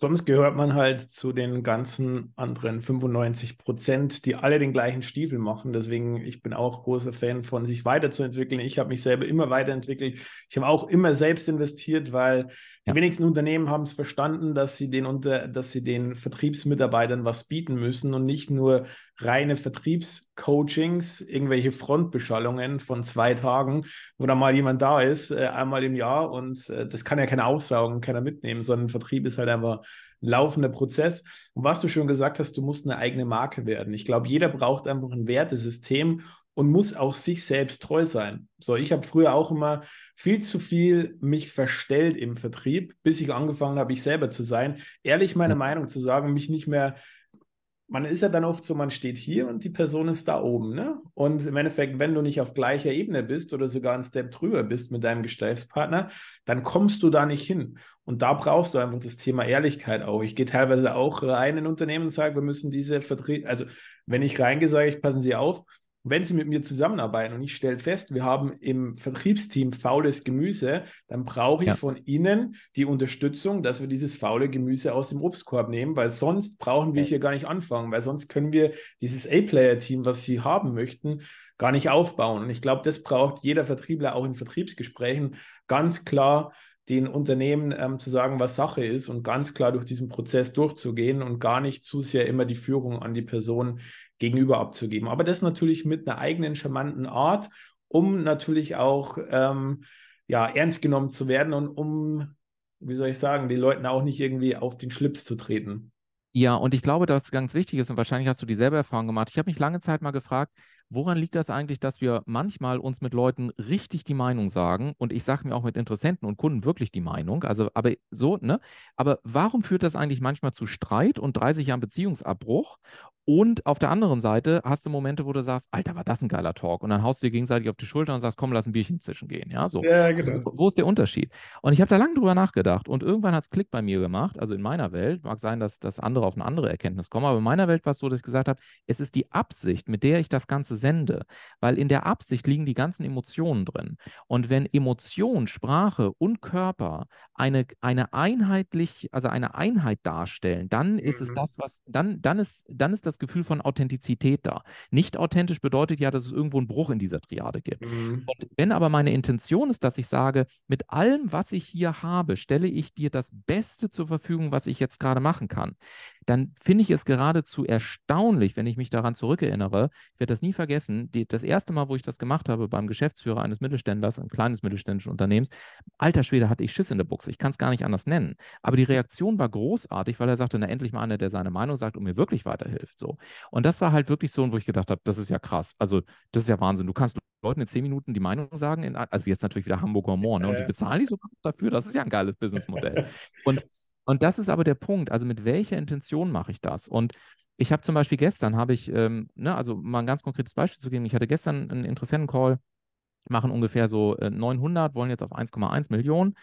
Sonst gehört man halt zu den ganzen anderen 95 Prozent, die alle den gleichen Stiefel machen. Deswegen, ich bin auch großer Fan von sich weiterzuentwickeln. Ich habe mich selber immer weiterentwickelt. Ich habe auch immer selbst investiert, weil die wenigsten Unternehmen haben es verstanden, dass sie den unter, dass sie den Vertriebsmitarbeitern was bieten müssen und nicht nur reine Vertriebscoachings, irgendwelche Frontbeschallungen von zwei Tagen, wo dann mal jemand da ist, äh, einmal im Jahr und äh, das kann ja keiner aufsaugen, keiner mitnehmen, sondern Vertrieb ist halt einfach ein laufender Prozess. Und was du schon gesagt hast, du musst eine eigene Marke werden. Ich glaube, jeder braucht einfach ein Wertesystem und muss auch sich selbst treu sein. So, ich habe früher auch immer viel zu viel mich verstellt im Vertrieb, bis ich angefangen habe, ich selber zu sein, ehrlich meine Meinung zu sagen, mich nicht mehr man ist ja dann oft so, man steht hier und die Person ist da oben. Ne? Und im Endeffekt, wenn du nicht auf gleicher Ebene bist oder sogar einen Step drüber bist mit deinem Gesprächspartner, dann kommst du da nicht hin. Und da brauchst du einfach das Thema Ehrlichkeit auch. Ich gehe teilweise auch rein in Unternehmen und sage, wir müssen diese Vertreter, also wenn ich reingehe, sage ich, passen Sie auf, wenn Sie mit mir zusammenarbeiten und ich stelle fest, wir haben im Vertriebsteam faules Gemüse, dann brauche ich ja. von Ihnen die Unterstützung, dass wir dieses faule Gemüse aus dem Obstkorb nehmen, weil sonst brauchen wir hier gar nicht anfangen, weil sonst können wir dieses A-Player-Team, was Sie haben möchten, gar nicht aufbauen. Und ich glaube, das braucht jeder Vertriebler auch in Vertriebsgesprächen ganz klar den Unternehmen ähm, zu sagen, was Sache ist und ganz klar durch diesen Prozess durchzugehen und gar nicht zu sehr immer die Führung an die Person gegenüber abzugeben. Aber das natürlich mit einer eigenen charmanten Art, um natürlich auch ähm, ja, ernst genommen zu werden und um, wie soll ich sagen, den Leuten auch nicht irgendwie auf den Schlips zu treten. Ja, und ich glaube, dass ganz wichtig ist, und wahrscheinlich hast du dieselbe Erfahrung gemacht. Ich habe mich lange Zeit mal gefragt, woran liegt das eigentlich, dass wir manchmal uns mit Leuten richtig die Meinung sagen und ich sage mir auch mit Interessenten und Kunden wirklich die Meinung, also aber so, ne? Aber warum führt das eigentlich manchmal zu Streit und 30 Jahren Beziehungsabbruch und auf der anderen Seite hast du Momente, wo du sagst, Alter, war das ein geiler Talk. Und dann haust du dir gegenseitig auf die Schulter und sagst, komm, lass ein Bierchen zischen gehen. Ja, so. Ja, genau. Wo ist der Unterschied? Und ich habe da lange drüber nachgedacht und irgendwann hat es Klick bei mir gemacht. Also in meiner Welt, mag sein, dass, dass andere auf eine andere Erkenntnis kommen, aber in meiner Welt war es so, dass ich gesagt habe, es ist die Absicht, mit der ich das Ganze sende. Weil in der Absicht liegen die ganzen Emotionen drin. Und wenn Emotion, Sprache und Körper eine, eine einheitlich, also eine Einheit darstellen, dann ist mhm. es das, was, dann, dann ist, dann ist das das Gefühl von Authentizität da. Nicht authentisch bedeutet ja, dass es irgendwo einen Bruch in dieser Triade gibt. Mhm. Und wenn aber meine Intention ist, dass ich sage, mit allem, was ich hier habe, stelle ich dir das Beste zur Verfügung, was ich jetzt gerade machen kann, dann finde ich es geradezu erstaunlich, wenn ich mich daran zurückerinnere. Ich werde das nie vergessen. Die, das erste Mal, wo ich das gemacht habe beim Geschäftsführer eines Mittelständlers, ein kleines mittelständischen Unternehmens, alter Schwede, hatte ich Schiss in der Buchse. Ich kann es gar nicht anders nennen. Aber die Reaktion war großartig, weil er sagte, na endlich mal einer, der seine Meinung sagt und mir wirklich weiterhilft. So. Und das war halt wirklich so, wo ich gedacht habe, das ist ja krass. Also, das ist ja Wahnsinn. Du kannst Leuten in zehn Minuten die Meinung sagen, in, also jetzt natürlich wieder Hamburger Moor, ne? Und die bezahlen die sogar dafür. Das ist ja ein geiles Businessmodell. Und und das ist aber der Punkt. Also mit welcher Intention mache ich das? Und ich habe zum Beispiel gestern, habe ich, ähm, ne, also mal ein ganz konkretes Beispiel zu geben, ich hatte gestern einen Interessenten-Call, machen ungefähr so 900, äh, wollen jetzt auf 1,1 Millionen.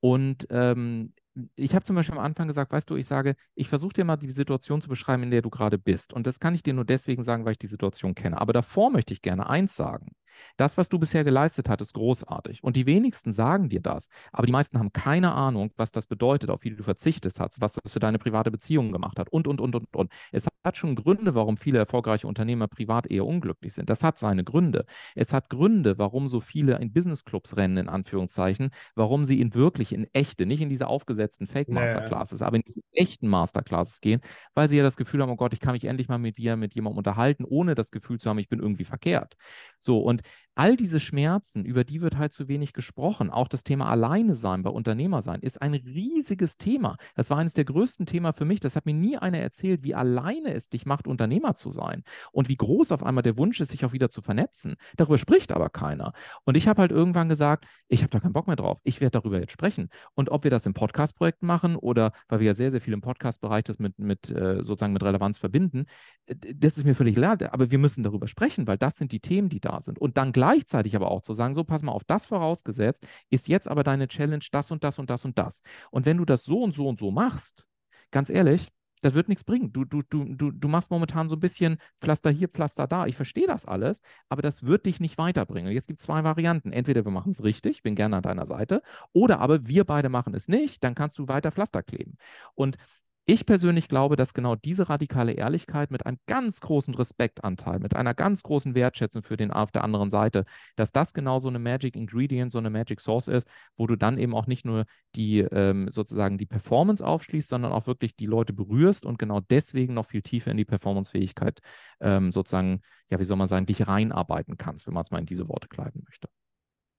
Und ähm, ich habe zum Beispiel am Anfang gesagt, weißt du, ich sage, ich versuche dir mal die Situation zu beschreiben, in der du gerade bist. Und das kann ich dir nur deswegen sagen, weil ich die Situation kenne. Aber davor möchte ich gerne eins sagen. Das, was du bisher geleistet hast, ist großartig. Und die wenigsten sagen dir das. Aber die meisten haben keine Ahnung, was das bedeutet, auf wie du verzichtet hast, was das für deine private Beziehung gemacht hat und, und, und, und, und. Es hat schon Gründe, warum viele erfolgreiche Unternehmer privat eher unglücklich sind. Das hat seine Gründe. Es hat Gründe, warum so viele in Businessclubs rennen, in Anführungszeichen, warum sie in wirklich, in echte, nicht in diese aufgesetzten Fake-Masterclasses, naja. aber in diese echten Masterclasses gehen, weil sie ja das Gefühl haben, oh Gott, ich kann mich endlich mal mit dir, mit jemandem unterhalten, ohne das Gefühl zu haben, ich bin irgendwie verkehrt. So, und all diese Schmerzen, über die wird halt zu wenig gesprochen. Auch das Thema Alleine sein bei Unternehmer sein ist ein riesiges Thema. Das war eines der größten Themen für mich. Das hat mir nie einer erzählt, wie alleine es dich macht, Unternehmer zu sein und wie groß auf einmal der Wunsch ist, sich auch wieder zu vernetzen. Darüber spricht aber keiner. Und ich habe halt irgendwann gesagt, ich habe da keinen Bock mehr drauf. Ich werde darüber jetzt sprechen. Und ob wir das im Podcast-Projekt machen oder weil wir ja sehr, sehr viel im Podcast-Bereich das mit, mit äh, sozusagen mit Relevanz verbinden, das ist mir völlig klar. Aber wir müssen darüber sprechen, weil das sind die Themen, die da sind. Und dann gleichzeitig aber auch zu sagen, so pass mal auf, das vorausgesetzt, ist jetzt aber deine Challenge das und das und das und das. Und wenn du das so und so und so machst, ganz ehrlich, das wird nichts bringen. Du, du, du, du, du machst momentan so ein bisschen Pflaster hier, Pflaster da. Ich verstehe das alles, aber das wird dich nicht weiterbringen. Und jetzt gibt es zwei Varianten. Entweder wir machen es richtig, bin gerne an deiner Seite, oder aber wir beide machen es nicht, dann kannst du weiter Pflaster kleben. Und ich persönlich glaube, dass genau diese radikale Ehrlichkeit mit einem ganz großen Respektanteil, mit einer ganz großen Wertschätzung für den auf der anderen Seite, dass das genau so eine Magic Ingredient, so eine Magic Source ist, wo du dann eben auch nicht nur die ähm, sozusagen die Performance aufschließt, sondern auch wirklich die Leute berührst und genau deswegen noch viel tiefer in die Performancefähigkeit ähm, sozusagen, ja, wie soll man sagen, dich reinarbeiten kannst, wenn man es mal in diese Worte kleiden möchte.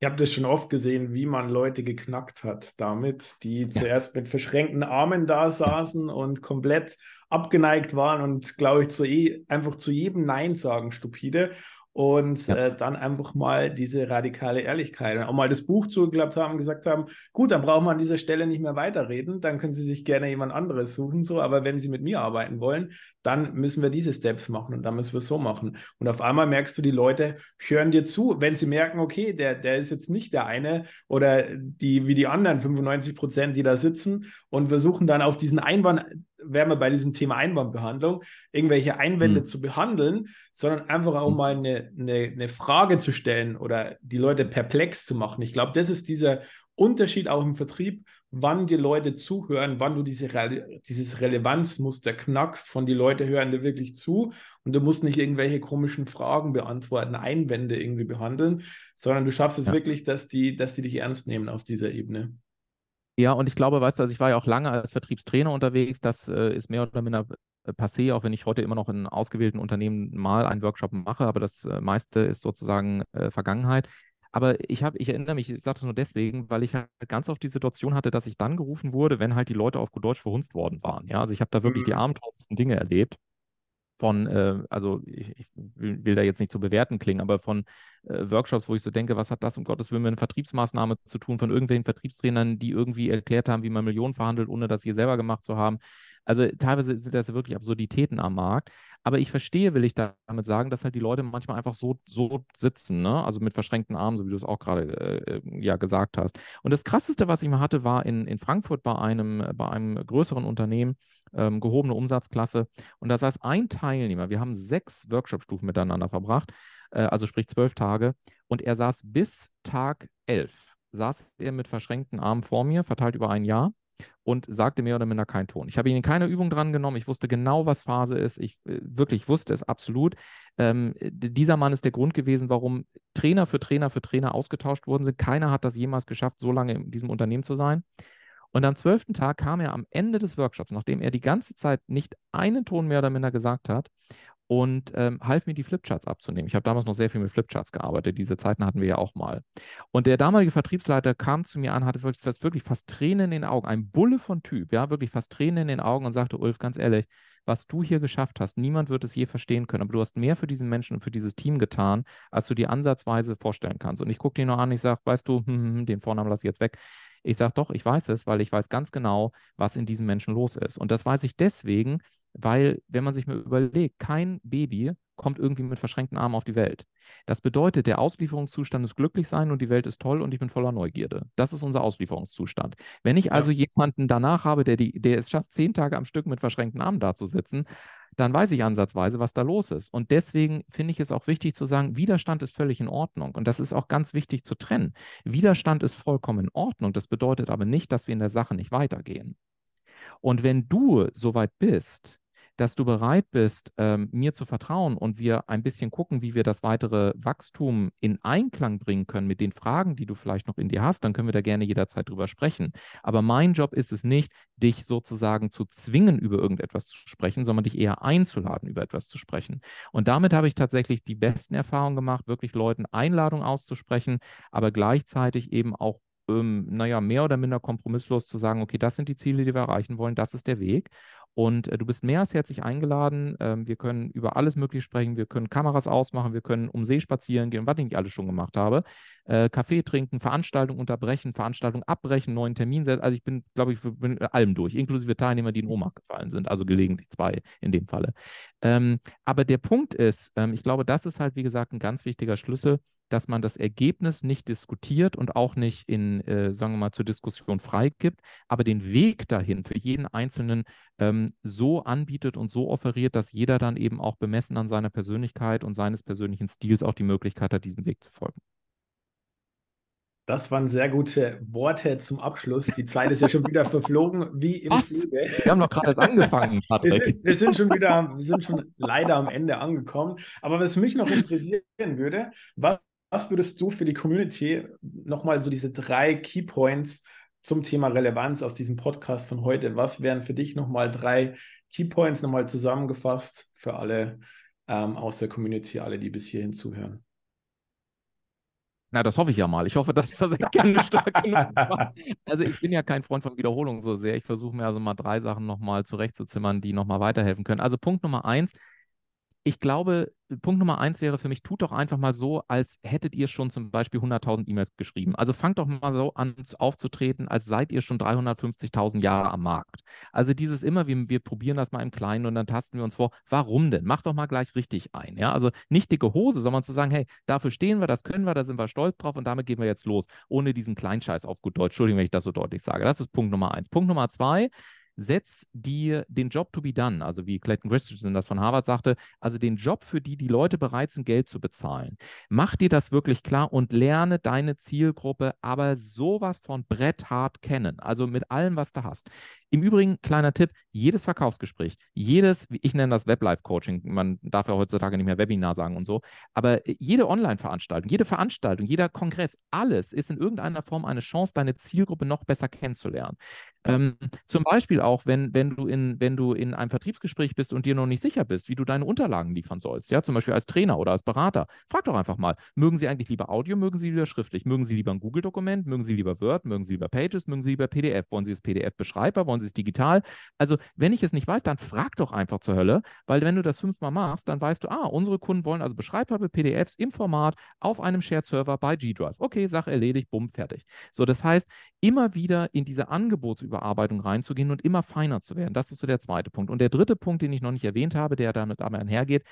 Ich habe das schon oft gesehen, wie man Leute geknackt hat damit, die ja. zuerst mit verschränkten Armen da saßen und komplett abgeneigt waren und, glaube ich, zu eh, einfach zu jedem Nein sagen, stupide. Und ja. äh, dann einfach mal diese radikale Ehrlichkeit, auch mal das Buch zugeklappt haben und gesagt haben, gut, dann brauchen wir an dieser Stelle nicht mehr weiterreden, dann können Sie sich gerne jemand anderes suchen, so, aber wenn Sie mit mir arbeiten wollen, dann müssen wir diese Steps machen und dann müssen wir es so machen. Und auf einmal merkst du, die Leute hören dir zu, wenn sie merken, okay, der, der ist jetzt nicht der eine oder die wie die anderen 95 Prozent, die da sitzen und versuchen dann auf diesen Einwand, wären wir bei diesem Thema Einwandbehandlung, irgendwelche Einwände mhm. zu behandeln, sondern einfach auch mhm. mal eine, eine, eine Frage zu stellen oder die Leute perplex zu machen. Ich glaube, das ist dieser Unterschied auch im Vertrieb, wann die Leute zuhören, wann du diese Re dieses Relevanzmuster knackst, von die Leute hören dir wirklich zu und du musst nicht irgendwelche komischen Fragen beantworten, Einwände irgendwie behandeln, sondern du schaffst es ja. wirklich, dass die, dass die dich ernst nehmen auf dieser Ebene. Ja, und ich glaube, weißt du, also ich war ja auch lange als Vertriebstrainer unterwegs, das äh, ist mehr oder minder äh, passé, auch wenn ich heute immer noch in ausgewählten Unternehmen mal einen Workshop mache, aber das äh, meiste ist sozusagen äh, Vergangenheit. Aber ich habe, ich erinnere mich, ich sage das nur deswegen, weil ich halt ganz oft die Situation hatte, dass ich dann gerufen wurde, wenn halt die Leute auf gut Deutsch verhunzt worden waren. Ja, also ich habe da wirklich mhm. die abenteuerlichsten Dinge erlebt. Von, äh, also ich, ich will, will, da jetzt nicht zu bewerten klingen, aber von äh, Workshops, wo ich so denke, was hat das um Gottes Willen mit einer Vertriebsmaßnahme zu tun, von irgendwelchen Vertriebstrainern, die irgendwie erklärt haben, wie man Millionen verhandelt, ohne das hier selber gemacht zu haben. Also teilweise sind das wirklich Absurditäten am Markt. Aber ich verstehe, will ich damit sagen, dass halt die Leute manchmal einfach so, so sitzen, ne? Also mit verschränkten Armen, so wie du es auch gerade äh, ja gesagt hast. Und das krasseste, was ich mal hatte, war in, in Frankfurt bei einem, bei einem größeren Unternehmen, ähm, gehobene Umsatzklasse. Und da saß ein Teilnehmer. Wir haben sechs Workshop-Stufen miteinander verbracht, äh, also sprich zwölf Tage. Und er saß bis Tag elf, saß er mit verschränkten Armen vor mir, verteilt über ein Jahr und sagte mehr oder minder keinen Ton. Ich habe ihn in keiner Übung dran genommen. Ich wusste genau, was Phase ist. Ich äh, wirklich wusste es absolut. Ähm, dieser Mann ist der Grund gewesen, warum Trainer für Trainer für Trainer ausgetauscht worden sind. Keiner hat das jemals geschafft, so lange in diesem Unternehmen zu sein. Und am zwölften Tag kam er am Ende des Workshops, nachdem er die ganze Zeit nicht einen Ton mehr oder minder gesagt hat und ähm, half mir, die Flipcharts abzunehmen. Ich habe damals noch sehr viel mit Flipcharts gearbeitet. Diese Zeiten hatten wir ja auch mal. Und der damalige Vertriebsleiter kam zu mir an, hatte wirklich, wirklich fast Tränen in den Augen, ein Bulle von Typ, ja, wirklich fast Tränen in den Augen und sagte, Ulf, ganz ehrlich, was du hier geschafft hast, niemand wird es je verstehen können, aber du hast mehr für diesen Menschen und für dieses Team getan, als du dir ansatzweise vorstellen kannst. Und ich gucke dir nur an, ich sage, weißt du, hm, hm, hm, den Vornamen lasse ich jetzt weg. Ich sage doch, ich weiß es, weil ich weiß ganz genau, was in diesen Menschen los ist. Und das weiß ich deswegen, weil, wenn man sich mal überlegt, kein Baby kommt irgendwie mit verschränkten Armen auf die Welt. Das bedeutet, der Auslieferungszustand ist glücklich sein und die Welt ist toll und ich bin voller Neugierde. Das ist unser Auslieferungszustand. Wenn ich also ja. jemanden danach habe, der, die, der es schafft, zehn Tage am Stück mit verschränkten Armen dazusitzen, dann weiß ich ansatzweise, was da los ist. Und deswegen finde ich es auch wichtig zu sagen, Widerstand ist völlig in Ordnung. Und das ist auch ganz wichtig zu trennen. Widerstand ist vollkommen in Ordnung. Das bedeutet aber nicht, dass wir in der Sache nicht weitergehen. Und wenn du soweit bist, dass du bereit bist, ähm, mir zu vertrauen und wir ein bisschen gucken, wie wir das weitere Wachstum in Einklang bringen können mit den Fragen, die du vielleicht noch in dir hast, dann können wir da gerne jederzeit drüber sprechen. Aber mein Job ist es nicht, dich sozusagen zu zwingen, über irgendetwas zu sprechen, sondern dich eher einzuladen, über etwas zu sprechen. Und damit habe ich tatsächlich die besten Erfahrungen gemacht, wirklich Leuten Einladungen auszusprechen, aber gleichzeitig eben auch ähm, naja, mehr oder minder kompromisslos zu sagen, okay, das sind die Ziele, die wir erreichen wollen, das ist der Weg. Und äh, du bist mehr als herzlich eingeladen. Ähm, wir können über alles Mögliche sprechen. Wir können Kameras ausmachen. Wir können um See spazieren gehen, was ich nicht alles schon gemacht habe. Äh, Kaffee trinken, Veranstaltung unterbrechen, Veranstaltung abbrechen, neuen Termin setzen. Also ich bin, glaube ich, bin mit allem durch, inklusive Teilnehmer, die in Ohnmacht gefallen sind. Also gelegentlich zwei in dem Falle. Ähm, aber der Punkt ist, ähm, ich glaube, das ist halt, wie gesagt, ein ganz wichtiger Schlüssel dass man das Ergebnis nicht diskutiert und auch nicht in, äh, sagen wir mal, zur Diskussion freigibt, aber den Weg dahin für jeden Einzelnen ähm, so anbietet und so offeriert, dass jeder dann eben auch bemessen an seiner Persönlichkeit und seines persönlichen Stils auch die Möglichkeit hat, diesem Weg zu folgen. Das waren sehr gute Worte zum Abschluss. Die Zeit ist ja schon wieder verflogen, wie im Was? Flüge. Wir haben doch gerade angefangen, Patrick. Wir sind, wir sind, schon wieder, wir sind schon leider am Ende angekommen. Aber was mich noch interessieren würde, was was würdest du für die Community nochmal so diese drei Keypoints zum Thema Relevanz aus diesem Podcast von heute? Was wären für dich nochmal drei Keypoints nochmal zusammengefasst für alle ähm, aus der Community, alle, die bis hierhin zuhören? Na, das hoffe ich ja mal. Ich hoffe, dass das Ergebnis stark genug war. Also ich bin ja kein Freund von Wiederholung so sehr. Ich versuche mir also mal drei Sachen nochmal zurechtzuzimmern, die nochmal weiterhelfen können. Also Punkt Nummer eins, ich glaube, Punkt Nummer eins wäre für mich, tut doch einfach mal so, als hättet ihr schon zum Beispiel 100.000 E-Mails geschrieben. Also fangt doch mal so an aufzutreten, als seid ihr schon 350.000 Jahre am Markt. Also dieses immer, wir, wir probieren das mal im Kleinen und dann tasten wir uns vor, warum denn? Macht doch mal gleich richtig ein. Ja? Also nicht dicke Hose, sondern zu sagen, hey, dafür stehen wir, das können wir, da sind wir stolz drauf und damit gehen wir jetzt los, ohne diesen Kleinscheiß auf gut Deutsch. Entschuldigung, wenn ich das so deutlich sage. Das ist Punkt Nummer eins. Punkt Nummer zwei, setz dir den Job to be done, also wie Clayton Christensen das von Harvard sagte, also den Job, für die die Leute bereit sind, Geld zu bezahlen. Mach dir das wirklich klar und lerne deine Zielgruppe aber sowas von bretthart kennen, also mit allem, was du hast. Im Übrigen, kleiner Tipp, jedes Verkaufsgespräch, jedes, ich nenne das Web-Life-Coaching, man darf ja heutzutage nicht mehr Webinar sagen und so, aber jede Online-Veranstaltung, jede Veranstaltung, jeder Kongress, alles ist in irgendeiner Form eine Chance, deine Zielgruppe noch besser kennenzulernen. Ähm, zum Beispiel auch, wenn, wenn, du in, wenn du in einem Vertriebsgespräch bist und dir noch nicht sicher bist, wie du deine Unterlagen liefern sollst, ja, zum Beispiel als Trainer oder als Berater, frag doch einfach mal, mögen Sie eigentlich lieber Audio, mögen Sie lieber schriftlich, mögen Sie lieber ein Google-Dokument, mögen Sie lieber Word, mögen Sie lieber Pages, mögen Sie lieber PDF, wollen Sie das PDF beschreibbar, wollen Sie es digital? Also, wenn ich es nicht weiß, dann frag doch einfach zur Hölle, weil wenn du das fünfmal machst, dann weißt du, ah, unsere Kunden wollen also beschreibbare PDFs im Format auf einem Shared-Server bei G-Drive. Okay, Sache erledigt, bumm, fertig. So, das heißt, immer wieder in diese Angebotsüberarbeitung Überarbeitung reinzugehen und immer feiner zu werden. Das ist so der zweite Punkt. Und der dritte Punkt, den ich noch nicht erwähnt habe, der damit einhergeht,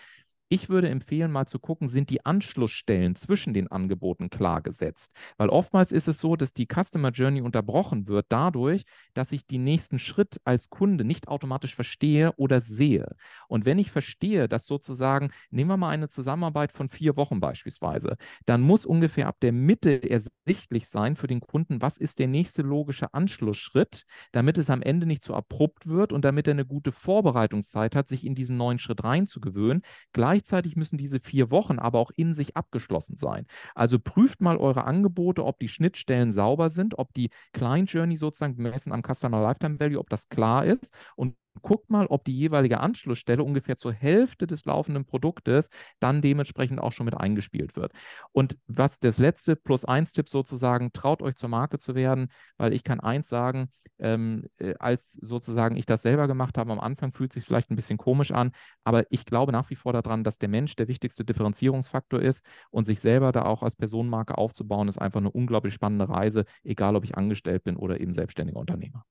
ich würde empfehlen, mal zu gucken, sind die Anschlussstellen zwischen den Angeboten klar gesetzt? Weil oftmals ist es so, dass die Customer Journey unterbrochen wird dadurch, dass ich den nächsten Schritt als Kunde nicht automatisch verstehe oder sehe. Und wenn ich verstehe, dass sozusagen, nehmen wir mal eine Zusammenarbeit von vier Wochen beispielsweise, dann muss ungefähr ab der Mitte ersichtlich sein für den Kunden, was ist der nächste logische Anschlussschritt, damit es am Ende nicht zu abrupt wird und damit er eine gute Vorbereitungszeit hat, sich in diesen neuen Schritt reinzugewöhnen. Gleich Gleichzeitig müssen diese vier Wochen aber auch in sich abgeschlossen sein. Also prüft mal eure Angebote, ob die Schnittstellen sauber sind, ob die Client Journey sozusagen gemessen am Customer Lifetime Value, ob das klar ist und guckt mal, ob die jeweilige Anschlussstelle ungefähr zur Hälfte des laufenden Produktes dann dementsprechend auch schon mit eingespielt wird. Und was das letzte Plus-1-Tipp sozusagen, traut euch zur Marke zu werden, weil ich kann eins sagen, ähm, äh, als sozusagen ich das selber gemacht habe, am Anfang fühlt sich vielleicht ein bisschen komisch an, aber ich glaube nach wie vor daran, dass der Mensch der wichtigste Differenzierungsfaktor ist und sich selber da auch als Personenmarke aufzubauen, ist einfach eine unglaublich spannende Reise, egal ob ich angestellt bin oder eben selbstständiger Unternehmer.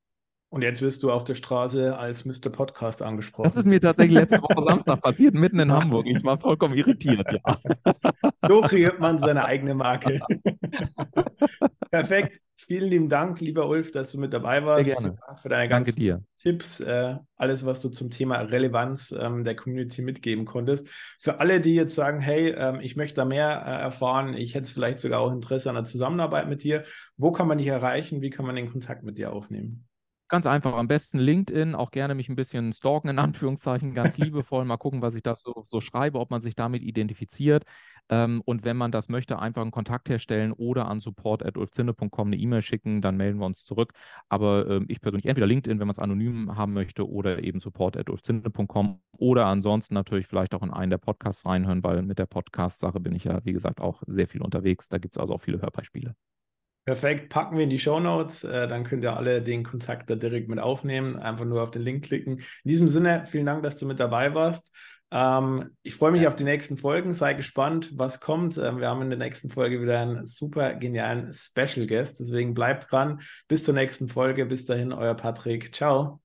Und jetzt wirst du auf der Straße als Mr. Podcast angesprochen. Das ist mir tatsächlich letzte Woche Samstag passiert, mitten in Hamburg. Ich war vollkommen irritiert, ja. So kreiert man seine eigene Marke. Perfekt. Vielen lieben Dank, lieber Ulf, dass du mit dabei warst. Sehr gerne. Für, deine ganzen Tipps, äh, alles, was du zum Thema Relevanz ähm, der Community mitgeben konntest. Für alle, die jetzt sagen, hey, ähm, ich möchte da mehr äh, erfahren, ich hätte vielleicht sogar auch Interesse an der Zusammenarbeit mit dir, wo kann man dich erreichen? Wie kann man den Kontakt mit dir aufnehmen? Ganz einfach, am besten LinkedIn, auch gerne mich ein bisschen stalken, in Anführungszeichen, ganz liebevoll, mal gucken, was ich da so, so schreibe, ob man sich damit identifiziert. Ähm, und wenn man das möchte, einfach einen Kontakt herstellen oder an support.ulfzinne.com eine E-Mail schicken, dann melden wir uns zurück. Aber ähm, ich persönlich entweder LinkedIn, wenn man es anonym haben möchte, oder eben support.ulfzinne.com oder ansonsten natürlich vielleicht auch in einen der Podcasts reinhören, weil mit der Podcast-Sache bin ich ja, wie gesagt, auch sehr viel unterwegs. Da gibt es also auch viele Hörbeispiele. Perfekt, packen wir in die Show Notes. Äh, dann könnt ihr alle den Kontakt da direkt mit aufnehmen. Einfach nur auf den Link klicken. In diesem Sinne, vielen Dank, dass du mit dabei warst. Ähm, ich freue mich auf die nächsten Folgen. Sei gespannt, was kommt. Ähm, wir haben in der nächsten Folge wieder einen super genialen Special Guest. Deswegen bleibt dran. Bis zur nächsten Folge. Bis dahin, euer Patrick. Ciao.